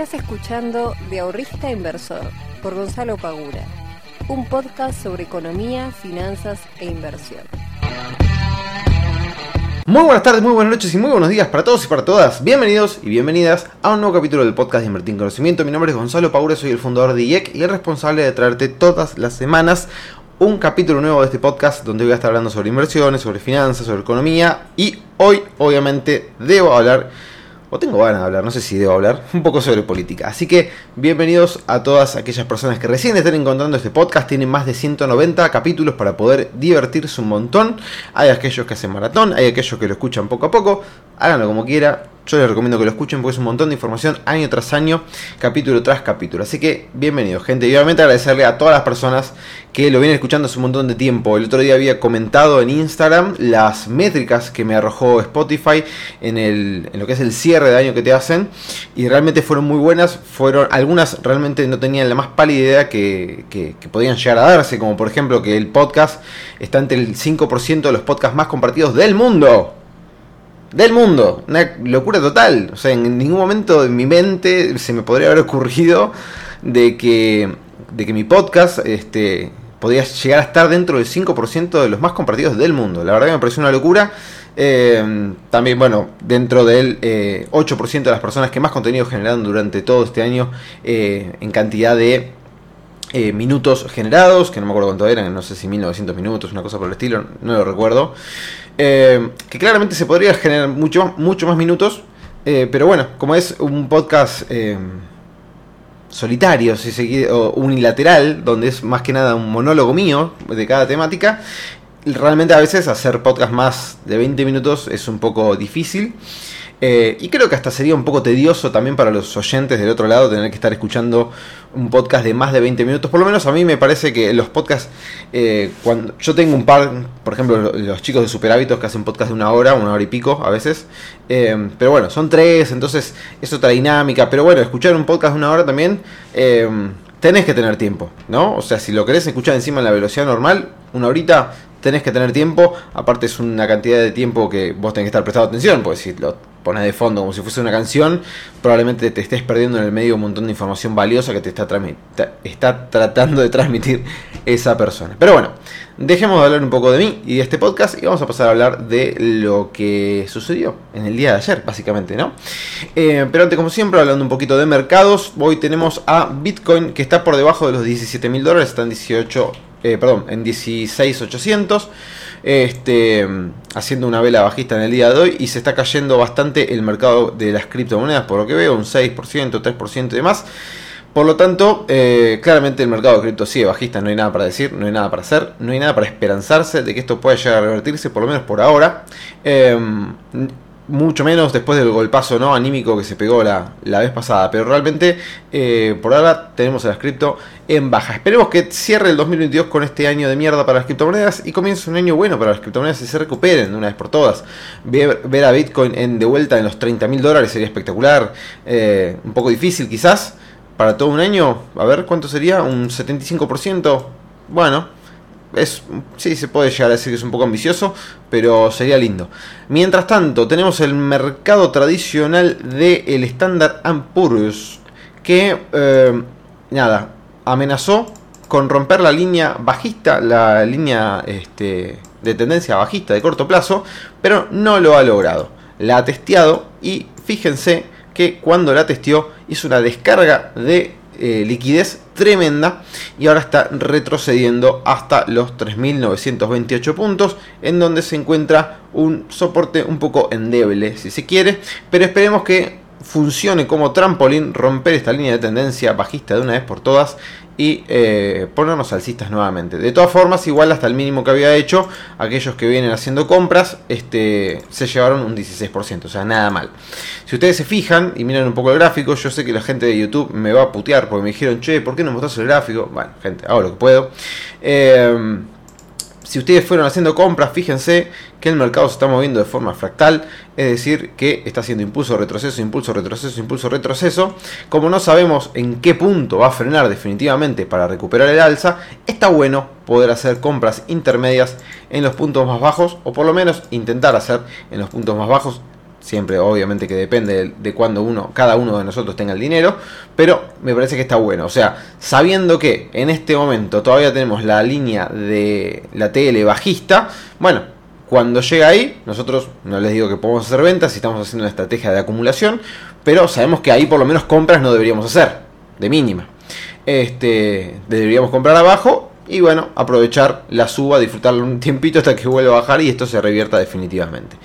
Estás escuchando De Ahorrista Inversor por Gonzalo Pagura, un podcast sobre economía, finanzas e inversión. Muy buenas tardes, muy buenas noches y muy buenos días para todos y para todas. Bienvenidos y bienvenidas a un nuevo capítulo del podcast de Invertir en Conocimiento. Mi nombre es Gonzalo Pagura, soy el fundador de IEC y el responsable de traerte todas las semanas un capítulo nuevo de este podcast donde voy a estar hablando sobre inversiones, sobre finanzas, sobre economía y hoy obviamente debo hablar o tengo ganas de hablar, no sé si debo hablar, un poco sobre política. Así que bienvenidos a todas aquellas personas que recién están encontrando este podcast. Tienen más de 190 capítulos para poder divertirse un montón. Hay aquellos que hacen maratón, hay aquellos que lo escuchan poco a poco. Háganlo como quiera, yo les recomiendo que lo escuchen porque es un montón de información año tras año, capítulo tras capítulo. Así que bienvenidos, gente. Y obviamente agradecerle a todas las personas que lo vienen escuchando hace un montón de tiempo. El otro día había comentado en Instagram las métricas que me arrojó Spotify en, el, en lo que es el cierre de año que te hacen. Y realmente fueron muy buenas. Fueron, algunas realmente no tenían la más pálida idea que, que, que podían llegar a darse. Como por ejemplo que el podcast está entre el 5% de los podcasts más compartidos del mundo del mundo. Una locura total. O sea, en ningún momento en mi mente se me podría haber ocurrido de que, de que mi podcast este, podía llegar a estar dentro del 5% de los más compartidos del mundo. La verdad que me pareció una locura. Eh, también, bueno, dentro del eh, 8% de las personas que más contenido generaron durante todo este año eh, en cantidad de eh, minutos generados, que no me acuerdo cuánto eran, no sé si 1900 minutos, una cosa por el estilo, no lo recuerdo. Eh, que claramente se podría generar mucho, mucho más minutos, eh, pero bueno, como es un podcast solitario, si se quiere, o unilateral, donde es más que nada un monólogo mío de cada temática, realmente a veces hacer podcast más de 20 minutos es un poco difícil. Eh, y creo que hasta sería un poco tedioso también para los oyentes del otro lado tener que estar escuchando un podcast de más de 20 minutos. Por lo menos a mí me parece que los podcasts, eh, cuando yo tengo un par, por ejemplo, los chicos de Super Hábitos que hacen podcast de una hora, una hora y pico a veces. Eh, pero bueno, son tres, entonces es otra dinámica. Pero bueno, escuchar un podcast de una hora también eh, tenés que tener tiempo, ¿no? O sea, si lo querés escuchar encima en la velocidad normal, una horita tenés que tener tiempo. Aparte es una cantidad de tiempo que vos tenés que estar prestando atención, porque si lo pones de fondo como si fuese una canción, probablemente te estés perdiendo en el medio un montón de información valiosa que te está, está tratando de transmitir esa persona. Pero bueno, dejemos de hablar un poco de mí y de este podcast y vamos a pasar a hablar de lo que sucedió en el día de ayer, básicamente, ¿no? Eh, pero antes, como siempre, hablando un poquito de mercados, hoy tenemos a Bitcoin que está por debajo de los 17 mil dólares, está en 18 eh, perdón, en 16.800, este, haciendo una vela bajista en el día de hoy y se está cayendo bastante el mercado de las criptomonedas, por lo que veo, un 6%, 3% y demás. Por lo tanto, eh, claramente el mercado de cripto sigue bajista, no hay nada para decir, no hay nada para hacer, no hay nada para esperanzarse de que esto pueda llegar a revertirse, por lo menos por ahora. Eh, mucho menos después del golpazo ¿no? anímico que se pegó la, la vez pasada. Pero realmente eh, por ahora tenemos a las cripto en baja. Esperemos que cierre el 2022 con este año de mierda para las criptomonedas y comience un año bueno para las criptomonedas y se recuperen de una vez por todas. Ver, ver a Bitcoin en, de vuelta en los 30 mil dólares sería espectacular. Eh, un poco difícil quizás para todo un año. A ver cuánto sería, un 75%. Bueno, es, sí, se puede llegar a decir que es un poco ambicioso, pero sería lindo. Mientras tanto, tenemos el mercado tradicional del el Standard Poor's, que, eh, nada, amenazó con romper la línea bajista, la línea este, de tendencia bajista de corto plazo, pero no lo ha logrado. La ha testeado y fíjense que cuando la testeó hizo una descarga de eh, liquidez tremenda y ahora está retrocediendo hasta los 3.928 puntos en donde se encuentra un soporte un poco endeble si se quiere pero esperemos que funcione como trampolín romper esta línea de tendencia bajista de una vez por todas y eh, ponernos alcistas nuevamente. De todas formas, igual hasta el mínimo que había hecho, aquellos que vienen haciendo compras este, se llevaron un 16%, o sea, nada mal. Si ustedes se fijan y miran un poco el gráfico, yo sé que la gente de YouTube me va a putear porque me dijeron, che, ¿por qué no mostras el gráfico? Bueno, gente, hago lo que puedo. Eh, si ustedes fueron haciendo compras, fíjense que el mercado se está moviendo de forma fractal, es decir, que está haciendo impulso, retroceso, impulso, retroceso, impulso, retroceso. Como no sabemos en qué punto va a frenar definitivamente para recuperar el alza, está bueno poder hacer compras intermedias en los puntos más bajos, o por lo menos intentar hacer en los puntos más bajos Siempre, obviamente, que depende de, cuando uno, cada uno de nosotros tenga el dinero. Pero me parece que está bueno. O sea, sabiendo que en este momento todavía tenemos la línea de la TL bajista. Bueno, cuando llega ahí, nosotros no les digo que podemos hacer ventas si estamos haciendo una estrategia de acumulación. Pero sabemos que ahí por lo menos compras no deberíamos hacer. De mínima. Este, deberíamos comprar abajo y bueno, aprovechar la suba, disfrutarlo un tiempito hasta que vuelva a bajar y esto se revierta definitivamente.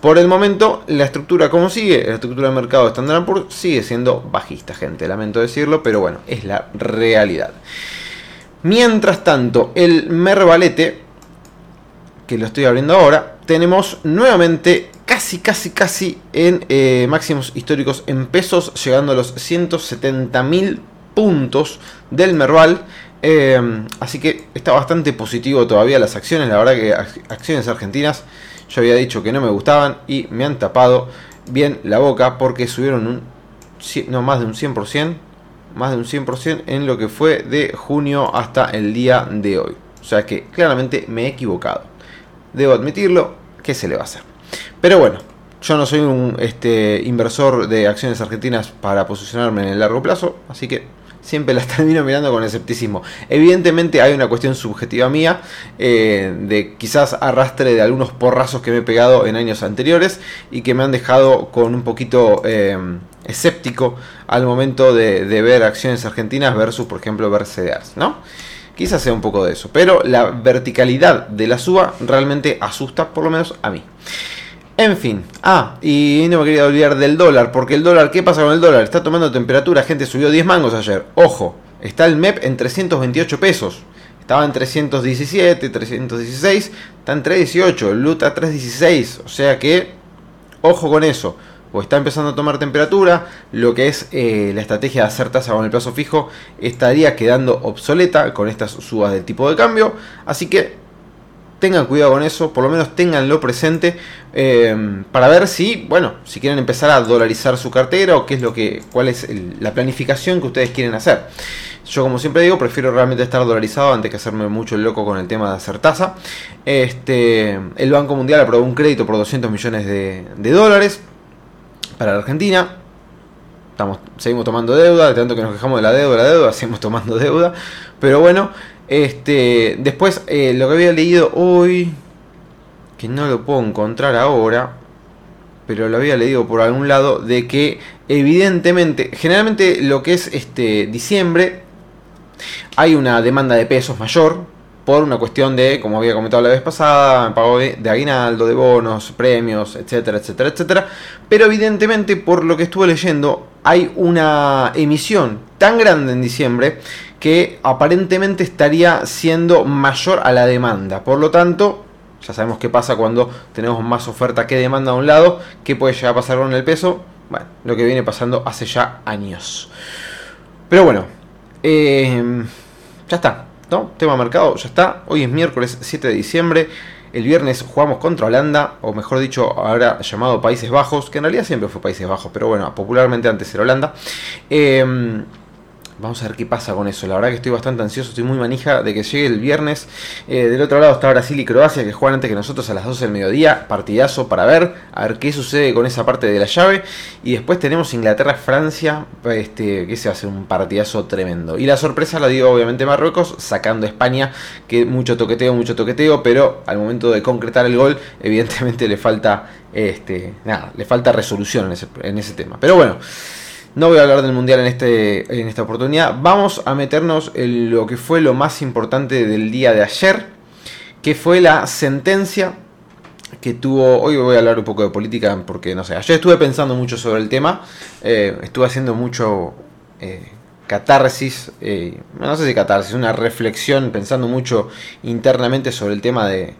Por el momento, la estructura como sigue, la estructura de mercado de Standard Poor's sigue siendo bajista, gente. Lamento decirlo, pero bueno, es la realidad. Mientras tanto, el Mervalete, que lo estoy abriendo ahora, tenemos nuevamente casi, casi, casi en eh, máximos históricos en pesos, llegando a los 170 mil puntos del Merval. Eh, así que está bastante positivo todavía las acciones. La verdad que acciones argentinas yo había dicho que no me gustaban y me han tapado bien la boca porque subieron no más de un 100%, más de un 100% en lo que fue de junio hasta el día de hoy. O sea que claramente me he equivocado. Debo admitirlo, ¿qué se le va a hacer? Pero bueno, yo no soy un este, inversor de acciones argentinas para posicionarme en el largo plazo, así que siempre las termino mirando con escepticismo. Evidentemente hay una cuestión subjetiva mía, eh, de quizás arrastre de algunos porrazos que me he pegado en años anteriores y que me han dejado con un poquito eh, escéptico al momento de, ver acciones argentinas versus, por ejemplo, ver CDRs, ¿no? Quizás sea un poco de eso, pero la verticalidad de la suba realmente asusta, por lo menos a mí. En fin, ah, y no me quería olvidar del dólar, porque el dólar, ¿qué pasa con el dólar? Está tomando temperatura, gente, subió 10 mangos ayer. Ojo, está el MEP en 328 pesos. Estaba en 317, 316, está en 318, el LUT a 316, o sea que, ojo con eso, o está empezando a tomar temperatura, lo que es eh, la estrategia de hacer tasa con el plazo fijo estaría quedando obsoleta con estas subas del tipo de cambio, así que tengan cuidado con eso, por lo menos tenganlo presente eh, para ver si, bueno, si quieren empezar a dolarizar su cartera o qué es lo que, cuál es la planificación que ustedes quieren hacer. Yo como siempre digo, prefiero realmente estar dolarizado antes que hacerme mucho loco con el tema de hacer tasa. Este, el Banco Mundial aprobó un crédito por 200 millones de, dólares para la Argentina. Estamos, seguimos tomando deuda, de tanto que nos quejamos de la deuda, la deuda, seguimos tomando deuda. Pero bueno, este, después, eh, lo que había leído hoy, que no lo puedo encontrar ahora, pero lo había leído por algún lado, de que evidentemente, generalmente lo que es este diciembre, hay una demanda de pesos mayor, por una cuestión de, como había comentado la vez pasada, pago de aguinaldo, de bonos, premios, etcétera, etcétera, etcétera. Pero evidentemente, por lo que estuve leyendo, hay una emisión tan grande en diciembre que aparentemente estaría siendo mayor a la demanda. Por lo tanto, ya sabemos qué pasa cuando tenemos más oferta que demanda a un lado. ¿Qué puede llegar a pasar con el peso? Bueno, lo que viene pasando hace ya años. Pero bueno, eh, ya está. ¿No? Tema mercado, ya está. Hoy es miércoles 7 de diciembre. El viernes jugamos contra Holanda, o mejor dicho, ahora llamado Países Bajos, que en realidad siempre fue Países Bajos, pero bueno, popularmente antes era Holanda. Eh, Vamos a ver qué pasa con eso. La verdad que estoy bastante ansioso, estoy muy manija de que llegue el viernes. Eh, del otro lado está Brasil y Croacia que juegan antes que nosotros a las 12 del mediodía. Partidazo para ver, a ver qué sucede con esa parte de la llave. Y después tenemos Inglaterra-Francia, este, que se va a hacer un partidazo tremendo. Y la sorpresa la dio obviamente Marruecos, sacando a España, que mucho toqueteo, mucho toqueteo, pero al momento de concretar el gol, evidentemente le falta, este, nada, le falta resolución en ese, en ese tema. Pero bueno. No voy a hablar del mundial en, este, en esta oportunidad. Vamos a meternos en lo que fue lo más importante del día de ayer, que fue la sentencia que tuvo. Hoy voy a hablar un poco de política porque no sé. Ayer estuve pensando mucho sobre el tema. Eh, estuve haciendo mucho eh, catarsis. Eh, no sé si catarsis, una reflexión, pensando mucho internamente sobre el tema de,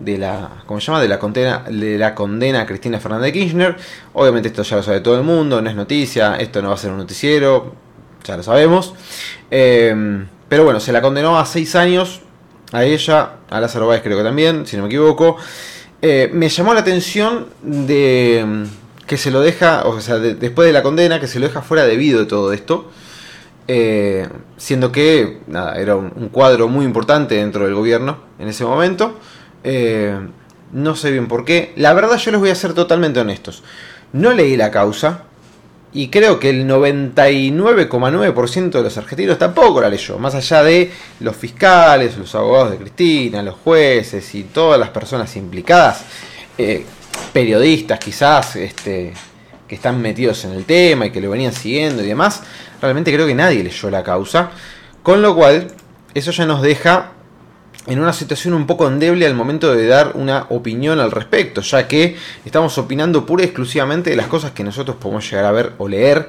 de la, ¿cómo se llama? De la condena, de la condena a Cristina Fernández de Kirchner. Obviamente esto ya lo sabe todo el mundo, no es noticia, esto no va a ser un noticiero, ya lo sabemos. Em, pero bueno, se la condenó a seis años a ella, a Lázaro Báez creo que también, si no me equivoco. Eh, me llamó la atención de em, que se lo deja, o sea, después de la condena, que se lo deja fuera debido de todo esto. Eh, siendo que nada, era un cuadro muy importante dentro del gobierno en ese momento. Eh, no sé bien por qué. La verdad yo les voy a ser totalmente honestos. No leí la causa y creo que el 99,9% de los argentinos tampoco la leyó. Más allá de los fiscales, los abogados de Cristina, los jueces y todas las personas implicadas, eh, periodistas quizás, este, que están metidos en el tema y que lo venían siguiendo y demás, realmente creo que nadie leyó la causa. Con lo cual, eso ya nos deja en una situación un poco endeble al momento de dar una opinión al respecto, ya que estamos opinando pura y exclusivamente de las cosas que nosotros podemos llegar a ver o leer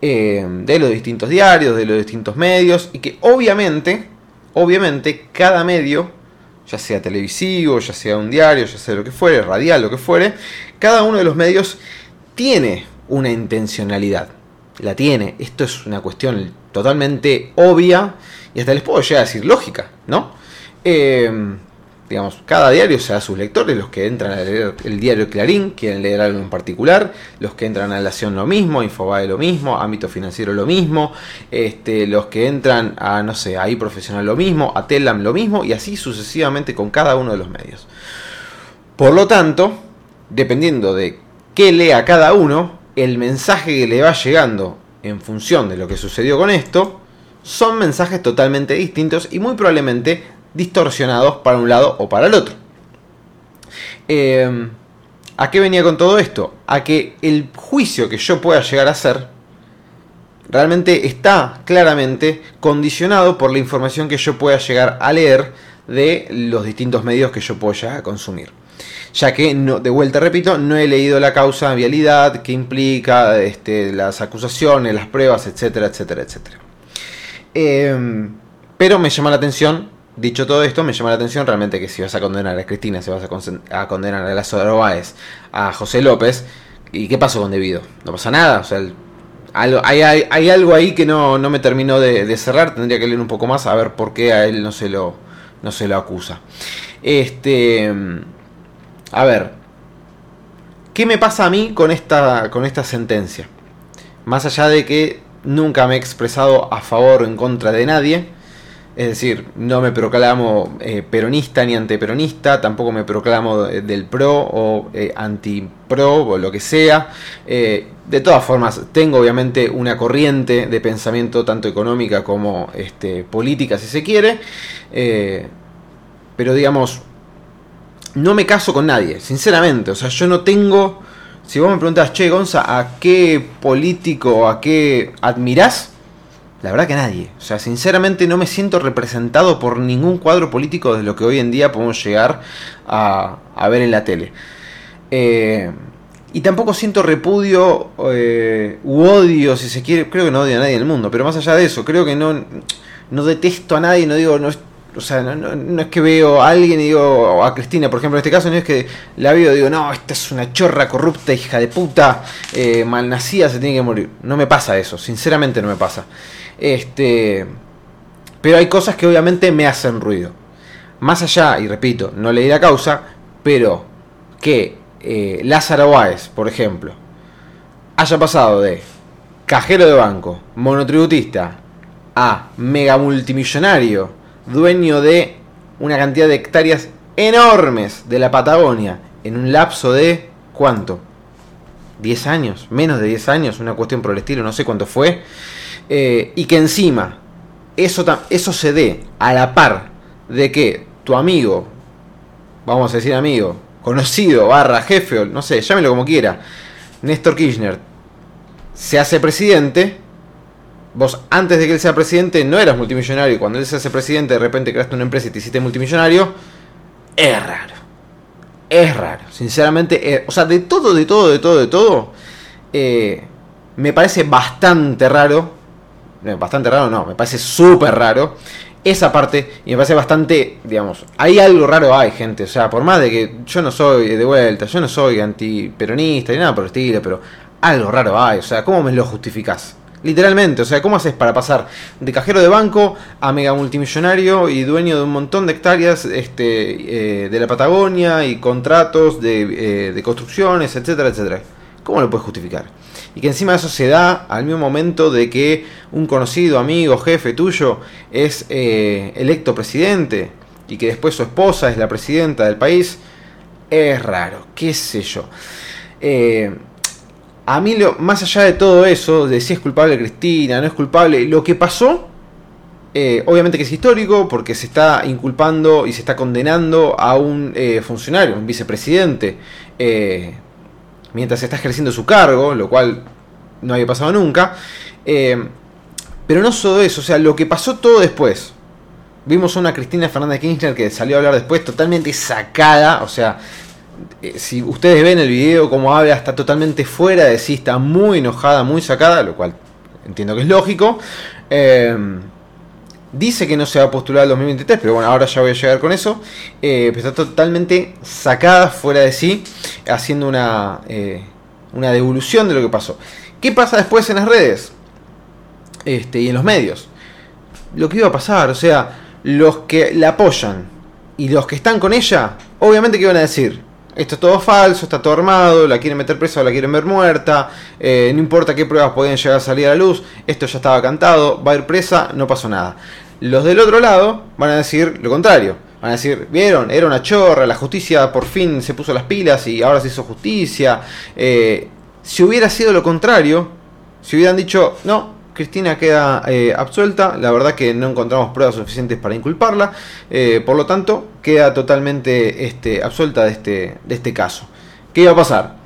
eh, de los distintos diarios, de los distintos medios, y que obviamente, obviamente, cada medio, ya sea televisivo, ya sea un diario, ya sea lo que fuere, radial, lo que fuere, cada uno de los medios tiene una intencionalidad. La tiene. Esto es una cuestión totalmente obvia y hasta les puedo llegar a decir lógica, ¿no? Eh, digamos, cada diario se da a sus lectores, los que entran a leer el diario Clarín, quieren leer algo en particular, los que entran a La Nación lo mismo, Infobae lo mismo, Ámbito Financiero lo mismo, este, los que entran a, no sé, ahí Profesional lo mismo, a Telam lo mismo, y así sucesivamente con cada uno de los medios. Por lo tanto, dependiendo de qué lea cada uno, el mensaje que le va llegando en función de lo que sucedió con esto, son mensajes totalmente distintos y muy probablemente distorsionados para un lado o para el otro. Eh, ¿A qué venía con todo esto? A que el juicio que yo pueda llegar a hacer realmente está claramente condicionado por la información que yo pueda llegar a leer de los distintos medios que yo puedo llegar a consumir. Ya que, de vuelta repito, no he leído la causa de vialidad que implica este, las acusaciones, las pruebas, etcétera, etcétera, etcétera. Eh, pero me llama la atención Dicho todo esto, me llama la atención realmente que si vas a condenar a Cristina, si vas a, condenar a Lázaro Báez, a José López, ¿y qué pasó con Debido? No pasa nada, o sea, hay, algo ahí que no, me terminó de, cerrar, tendría que leer un poco más a ver por qué a él no se lo, no se lo acusa. Este, a ver, ¿qué me pasa a mí con esta, con esta sentencia? Más allá de que nunca me he expresado a favor o en contra de nadie, es decir, no me proclamo eh, peronista ni antiperonista, tampoco me proclamo del pro o eh, anti-pro o lo que sea. Eh, de todas formas, tengo obviamente una corriente de pensamiento tanto económica como este, política, si se quiere. pero digamos, no me caso con nadie, sinceramente. O sea, yo no tengo... Si vos me preguntas, che, Gonza, ¿a qué político a qué admirás? La verdad que nadie. O sea, sinceramente no me siento representado por ningún cuadro político de lo que hoy en día podemos llegar a, ver en la tele. Eh, y tampoco siento repudio eh, u odio, si se quiere. Creo que no odio a nadie en el mundo, pero más allá de eso, creo que no, no detesto a nadie, no digo, o sea, no, es que veo a alguien y digo, a Cristina, por ejemplo, en este caso, no es que la veo y digo, no, esta es una chorra corrupta, hija de puta, eh, malnacida, se tiene que morir. No me pasa eso, sinceramente no me pasa. Este, pero hay cosas que obviamente me hacen ruido. Más allá, y repito, no leí la causa, pero que eh, Lázaro Báez, por ejemplo, haya pasado de cajero de banco, monotributista, a mega multimillonario, dueño de una cantidad de hectáreas enormes de la Patagonia, en un lapso de ¿cuánto? 10 años, menos de 10 años, una cuestión por el estilo, no sé cuánto fue. Eh, y que encima eso, eso se dé a la par de que tu amigo, vamos a decir amigo, conocido, barra, jefe, no sé, llámelo como quiera, Néstor Kirchner, se hace presidente, vos antes de que él sea presidente no eras multimillonario y cuando él se hace presidente de repente creaste una empresa y te hiciste multimillonario, es raro. Es raro, sinceramente, o sea, de todo, de todo, de todo, de todo, eh, me parece bastante raro bastante raro, no, me parece súper raro esa parte y me parece bastante, digamos, hay algo raro hay, gente, o sea, por más de que yo no soy de vuelta, yo no soy antiperonista ni nada por el estilo, pero algo raro hay, o sea, ¿cómo me lo justificás? Literalmente, o sea, ¿cómo haces para pasar de cajero de banco a mega multimillonario y dueño de un montón de hectáreas este, eh, de la Patagonia y contratos de, eh, de construcciones, etcétera, etcétera? ¿Cómo lo puedes justificar? y que encima eso se da al mismo momento de que un conocido, amigo, jefe tuyo es eh, electo presidente y que después su esposa es la presidenta del país, es raro, qué sé yo. Eh, a mí, lo, más allá de todo eso, de si es culpable Cristina, no es culpable, lo que pasó, eh, obviamente que es histórico, porque se está inculpando y se está condenando a un eh, funcionario, un vicepresidente, mientras está ejerciendo su cargo, lo cual no había pasado nunca. pero no solo eso, o sea, lo que pasó todo después. Vimos a una Cristina Fernández Kirchner que salió a hablar después totalmente sacada, o sea, eh, si ustedes ven el video como habla, está totalmente fuera de sí, está muy enojada, muy sacada, lo cual entiendo que es lógico. Eh, dice que no se va a postular el 2023, pero bueno, ahora ya voy a llegar con eso. Eh, pero está totalmente sacada, fuera de sí, haciendo una, una devolución de lo que pasó. ¿Qué pasa después en las redes? Este, y en los medios. Lo que iba a pasar, o sea, los que la apoyan y los que están con ella, obviamente que van a decir, esto es todo falso, está todo armado, la quieren meter presa o la quieren ver muerta, eh, no importa qué pruebas podían llegar a salir a la luz, esto ya estaba cantado, va a ir presa, no pasó nada. Los del otro lado van a decir lo contrario, van a decir, vieron, era una chorra, la justicia por fin se puso las pilas y ahora se hizo justicia. Eh, si hubiera sido lo contrario, si hubieran dicho, no, Cristina queda eh, absuelta, la verdad que no encontramos pruebas suficientes para inculparla, eh, por lo tanto queda totalmente este, absuelta de este, de este caso. ¿Qué iba a pasar?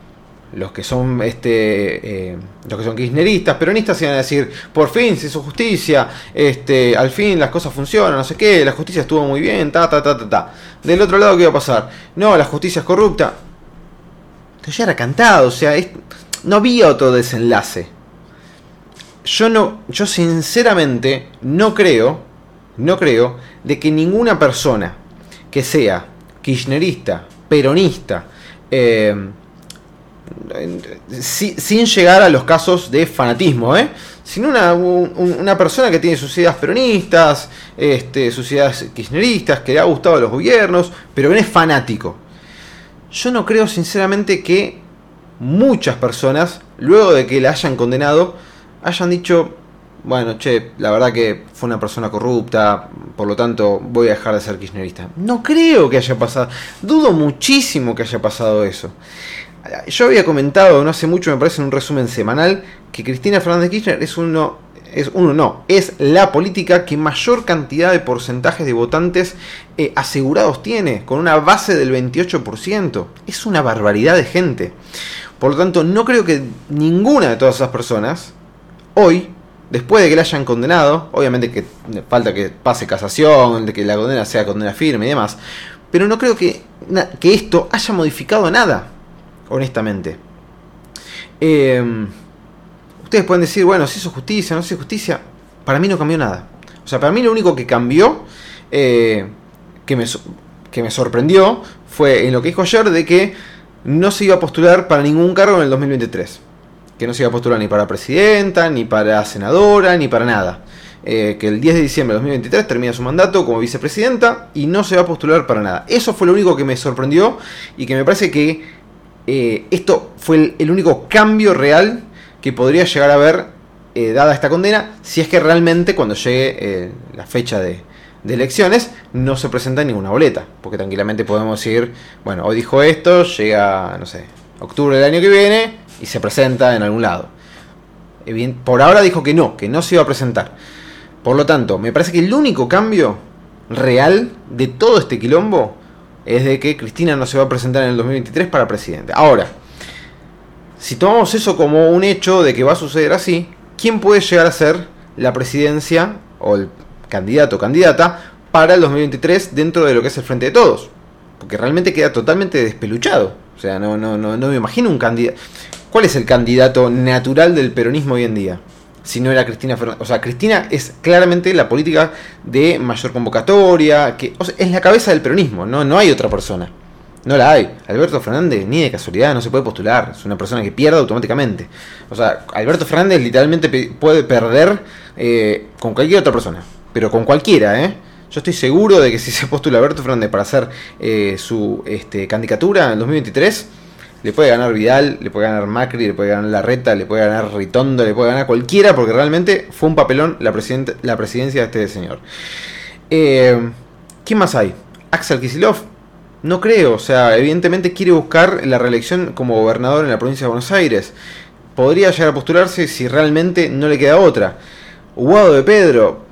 Los que son este, eh, los que son kirchneristas, peronistas iban a decir, por fin se hizo justicia, este, al fin las cosas funcionan, no sé qué, la justicia estuvo muy bien, ta ta ta ta ta. Del otro lado, ¿qué iba a pasar? No, la justicia es corrupta. Esto ya era cantado, o sea, no había otro desenlace yo no, yo sinceramente no creo, no creo de que ninguna persona que sea kirchnerista, peronista, eh, sin llegar a los casos de fanatismo, ¿eh? sino una, persona que tiene sus ideas peronistas, este, sus ideas kirchneristas, que le ha gustado a los gobiernos, pero que es fanático. Yo no creo sinceramente que muchas personas, luego de que la hayan condenado, hayan dicho, bueno, che, la verdad que fue una persona corrupta, por lo tanto voy a dejar de ser kirchnerista. No creo que haya pasado, dudo muchísimo que haya pasado eso. Yo había comentado no hace mucho, me parece en un resumen semanal, que Cristina Fernández Kirchner es uno, es uno no, es la política que mayor cantidad de porcentajes de votantes eh, asegurados tiene, con una base del 28%. Es una barbaridad de gente. Por lo tanto, no creo que ninguna de todas esas personas hoy, después de que la hayan condenado, obviamente que falta que pase casación, de que la condena sea condena firme y demás, pero no creo que, que esto haya modificado nada, honestamente. Em, ustedes pueden decir, bueno, si hizo justicia, no se hizo justicia, para mí no cambió nada. O sea, para mí lo único que cambió, eh, que, me, que me sorprendió, fue en lo que dijo ayer de que no se iba a postular para ningún cargo en el 2023 que no se iba a postular ni para presidenta, ni para senadora, ni para nada. Eh, que el 10 de diciembre de 2023 termina su mandato como vicepresidenta y no se va a postular para nada. Eso fue lo único que me sorprendió y que me parece que eh, esto fue el, único cambio real que podría llegar a haber eh, dada esta condena si es que realmente cuando llegue la fecha de, de elecciones no se presenta ninguna boleta. Porque tranquilamente podemos decir, bueno, hoy dijo esto, llega, no sé, octubre del año que viene y se presenta en algún lado. Por ahora dijo que no, que no se iba a presentar. Por lo tanto, me parece que el único cambio real de todo este quilombo es de que Cristina no se va a presentar en el 2023 para presidente. Ahora, si tomamos eso como un hecho de que va a suceder así, ¿quién puede llegar a ser la presidencia o el candidato o candidata para el 2023 dentro de lo que es el Frente de Todos? Porque realmente queda totalmente despeluchado. O sea, no, no, no, no me imagino un candidato. ¿Cuál es el candidato natural del peronismo hoy en día? Si no era Cristina Fernández. O sea, Cristina es claramente la política de mayor convocatoria, que es la cabeza del peronismo, ¿no? no hay otra persona. No la hay. Alberto Fernández, ni de casualidad, no se puede postular. Es una persona que pierde automáticamente. O sea, Alberto Fernández literalmente puede perder eh, con cualquier otra persona. Pero con cualquiera, ¿eh? Yo estoy seguro de que si se postula Alberto Fernández para hacer eh, su este, candidatura en el 2023 le puede ganar Vidal, le puede ganar Macri, le puede ganar Larreta, le puede ganar Ritondo, le puede ganar cualquiera, porque realmente fue un papelón la, la presidencia de este señor. Eh, ¿Quién más hay? Axel Kisilov. No creo, o sea, evidentemente quiere buscar la reelección como gobernador en la provincia de Buenos Aires. Podría llegar a postularse si realmente no le queda otra. Guado de Pedro,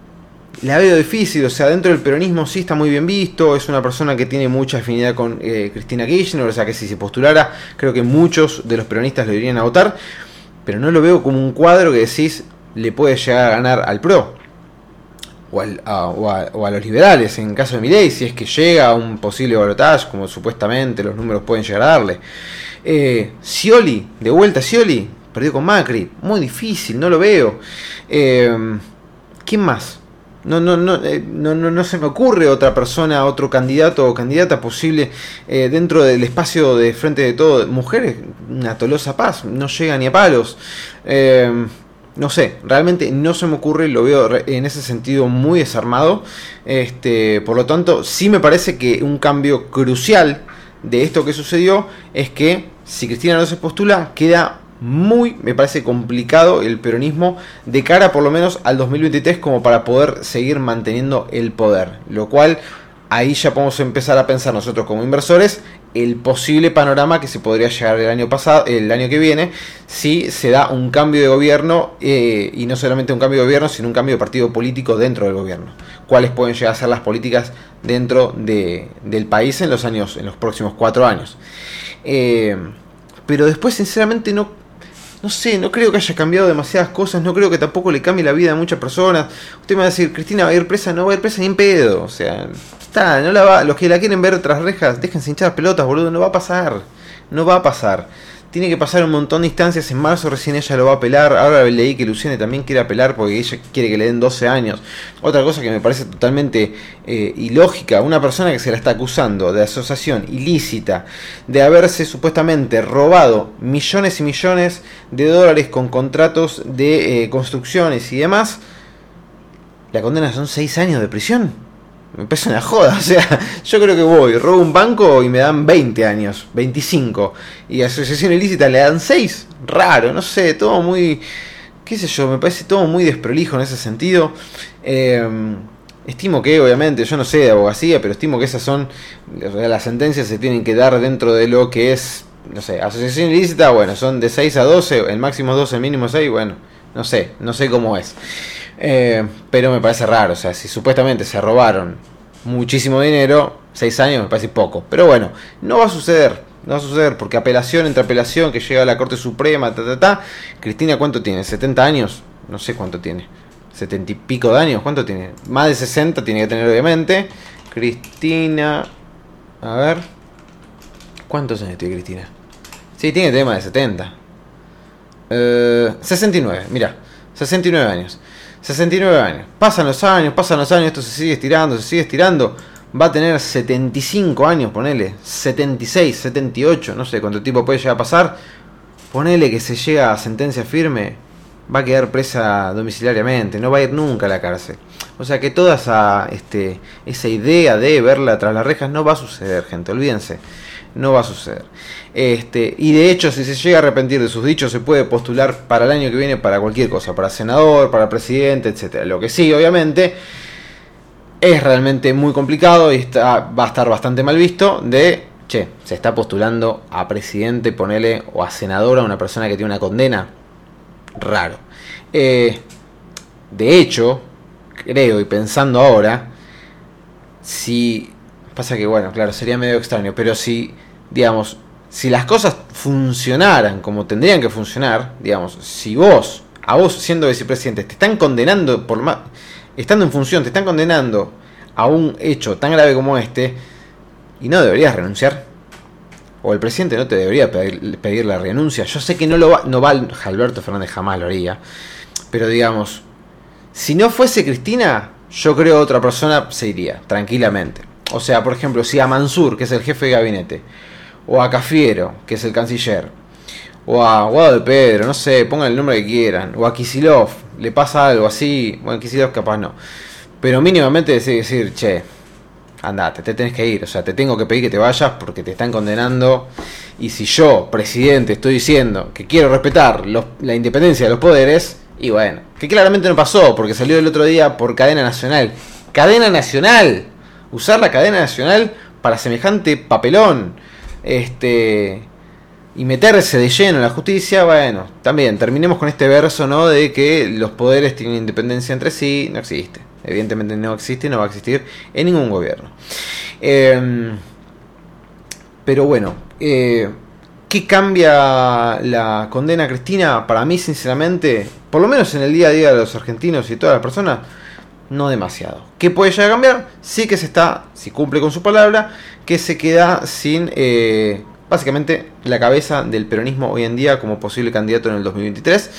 la veo difícil, o sea, dentro del peronismo sí está muy bien visto, es una persona que tiene mucha afinidad con eh, Cristina Kirchner, o sea que si se postulara, creo que muchos de los peronistas lo irían a votar, pero no lo veo como un cuadro que decís le puede llegar a ganar al PRO. O, a, los liberales, en caso de Milei, si es que llega a un posible balotaje, como supuestamente los números pueden llegar a darle. Eh, Scioli, de vuelta Scioli, perdió con Macri, muy difícil, no lo veo. Eh, ¿Quién más? No, no, no, eh, no, no, no, se me ocurre otra persona, otro candidato o candidata posible eh, dentro del espacio de frente de todo. Mujeres, una tolosa paz, no llega ni a palos. Eh, no sé, realmente no se me ocurre, lo veo en ese sentido muy desarmado. Este, por lo tanto, sí me parece que un cambio crucial de esto que sucedió es que si Cristina no se postula, queda muy, me parece complicado el peronismo de cara por lo menos al 2023 como para poder seguir manteniendo el poder. Lo cual ahí ya podemos empezar a pensar nosotros como inversores el posible panorama que se podría llegar el año pasado, el año que viene, si se da un cambio de gobierno eh, y no solamente un cambio de gobierno, sino un cambio de partido político dentro del gobierno. ¿Cuáles pueden llegar a ser las políticas dentro de, del país en los años, en los próximos cuatro años? Eh, pero después, sinceramente, no no sé, no creo que haya cambiado demasiadas cosas, no creo que tampoco le cambie la vida a muchas personas. Usted me va a decir, Cristina va a ir presa, no va a ir presa ni en pedo. O sea, está, no la va, los que la quieren ver tras rejas, déjense hinchar pelotas, boludo, no va a pasar. No va a pasar tiene que pasar un montón de instancias. En marzo recién ella lo va a apelar. Ahora leí que Luciene también quiere apelar porque ella quiere que le den 12 años. Otra cosa que me parece totalmente eh, ilógica. Una persona que se la está acusando de asociación ilícita, de haberse supuestamente robado millones y millones de dólares con contratos de eh, construcciones y demás. La condena son 6 años de prisión me pesa una joda. O sea, yo creo que voy, robo un banco y me dan 20 años, 25. Y asociación ilícita le dan 6. Raro, no sé, todo muy. qué sé yo, me parece todo muy desprolijo en ese sentido. Em, estimo que, obviamente, yo no sé de abogacía, pero estimo que esas son. Las sentencias se tienen que dar dentro de lo que es. No sé, asociación ilícita, bueno, son de 6 a 12, el máximo 12, el mínimo 6, bueno, no sé, no sé cómo es. Eh, pero me parece raro, o sea, si supuestamente se robaron muchísimo dinero, seis años me parece poco. Pero bueno, no va a suceder, no va a suceder, porque apelación entre apelación que llega a la Corte Suprema, ta, ta, ta. Cristina, ¿cuánto tiene? ¿70 años? No sé cuánto tiene. ¿70 y pico de años? ¿Cuánto tiene? Más de 60 tiene que tener, obviamente. Cristina. A ver. ¿Cuántos años tiene Cristina? Sí, tiene tema de 70. 69, eh, mira. 69 años. 69 años. Pasan los años, pasan los años, esto se sigue estirando, se sigue estirando. Va a tener 75 años, ponele. 76, 78, no sé cuánto tiempo puede llegar a pasar. Ponele que se llega a sentencia firme, va a quedar presa domiciliariamente, no va a ir nunca a la cárcel. O sea que toda esa, este, esa idea de verla tras las rejas no va a suceder, gente, olvídense no va a suceder. Este, y de hecho, si se llega a arrepentir de sus dichos, se puede postular para el año que viene para cualquier cosa, para senador, para presidente, etcétera. Lo que sí, obviamente, es realmente muy complicado y está, va a estar bastante mal visto de, che, se está postulando a presidente, ponele, o a senador a una persona que tiene una condena. Raro. Eh, de hecho, creo y pensando ahora, si pasa que bueno, claro, sería medio extraño, pero si digamos, si las cosas funcionaran como tendrían que funcionar, digamos, si vos, a vos siendo vicepresidente, te están condenando por más, estando en función, te están condenando a un hecho tan grave como este, y no deberías renunciar. O el presidente no te debería pedir, la renuncia. Yo sé que no lo va, no va Alberto Fernández jamás lo haría. Pero digamos, si no fuese Cristina, yo creo otra persona se iría, tranquilamente. O sea, por ejemplo, si a Mansur, que es el jefe de gabinete, o a Cafiero, que es el canciller, o a Guado de Pedro, no sé, pongan el nombre que quieran, o a Kisilov, le pasa algo así, bueno, Kisilov capaz no, pero mínimamente decir, decir, che, andate, te tenés que ir, o sea, te tengo que pedir que te vayas porque te están condenando, y si yo, presidente, estoy diciendo que quiero respetar la independencia de los poderes, y bueno, que claramente no pasó, porque salió el otro día por cadena nacional, cadena nacional, usar la cadena nacional para semejante papelón este, y meterse de lleno en la justicia, bueno, también terminemos con este verso, ¿no? De que los poderes tienen independencia entre sí, no existe. Evidentemente no existe no va a existir en ningún gobierno. Em, pero bueno, eh, ¿qué cambia la condena Cristina? Para mí, sinceramente, por lo menos en el día a día de los argentinos y todas las personas, no demasiado. ¿Qué puede llegar a cambiar? Sí que se está, si cumple con su palabra, que se queda sin eh, básicamente la cabeza del peronismo hoy en día como posible candidato en el 2023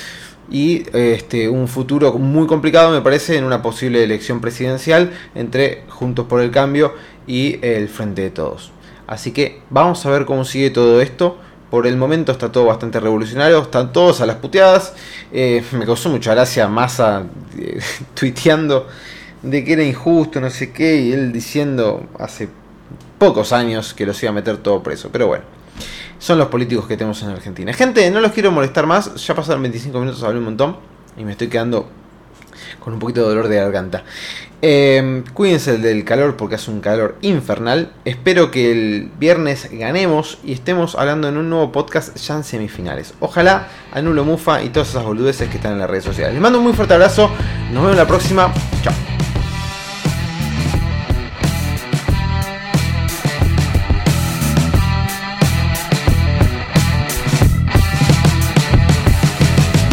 y este, un futuro muy complicado me parece en una posible elección presidencial entre Juntos por el Cambio y el Frente de Todos. Así que vamos a ver cómo sigue todo esto. Por el momento está todo bastante revolucionario, están todos a las puteadas. Eh, me causó mucha gracia Massa eh, tuiteando de que era injusto, no sé qué, y él diciendo hace pocos años que los iba a meter todo preso. Pero bueno, son los políticos que tenemos en Argentina. Gente, no los quiero molestar más, ya pasaron 25 minutos, hablé un montón y me estoy quedando con un poquito de dolor de garganta. Eh, cuídense del calor porque hace un calor infernal. Espero que el viernes ganemos y estemos hablando en un nuevo podcast ya en semifinales. Ojalá anulo Mufa y todas esas boludeces que están en las redes sociales. Les mando un muy fuerte abrazo. Nos vemos la próxima. Chao.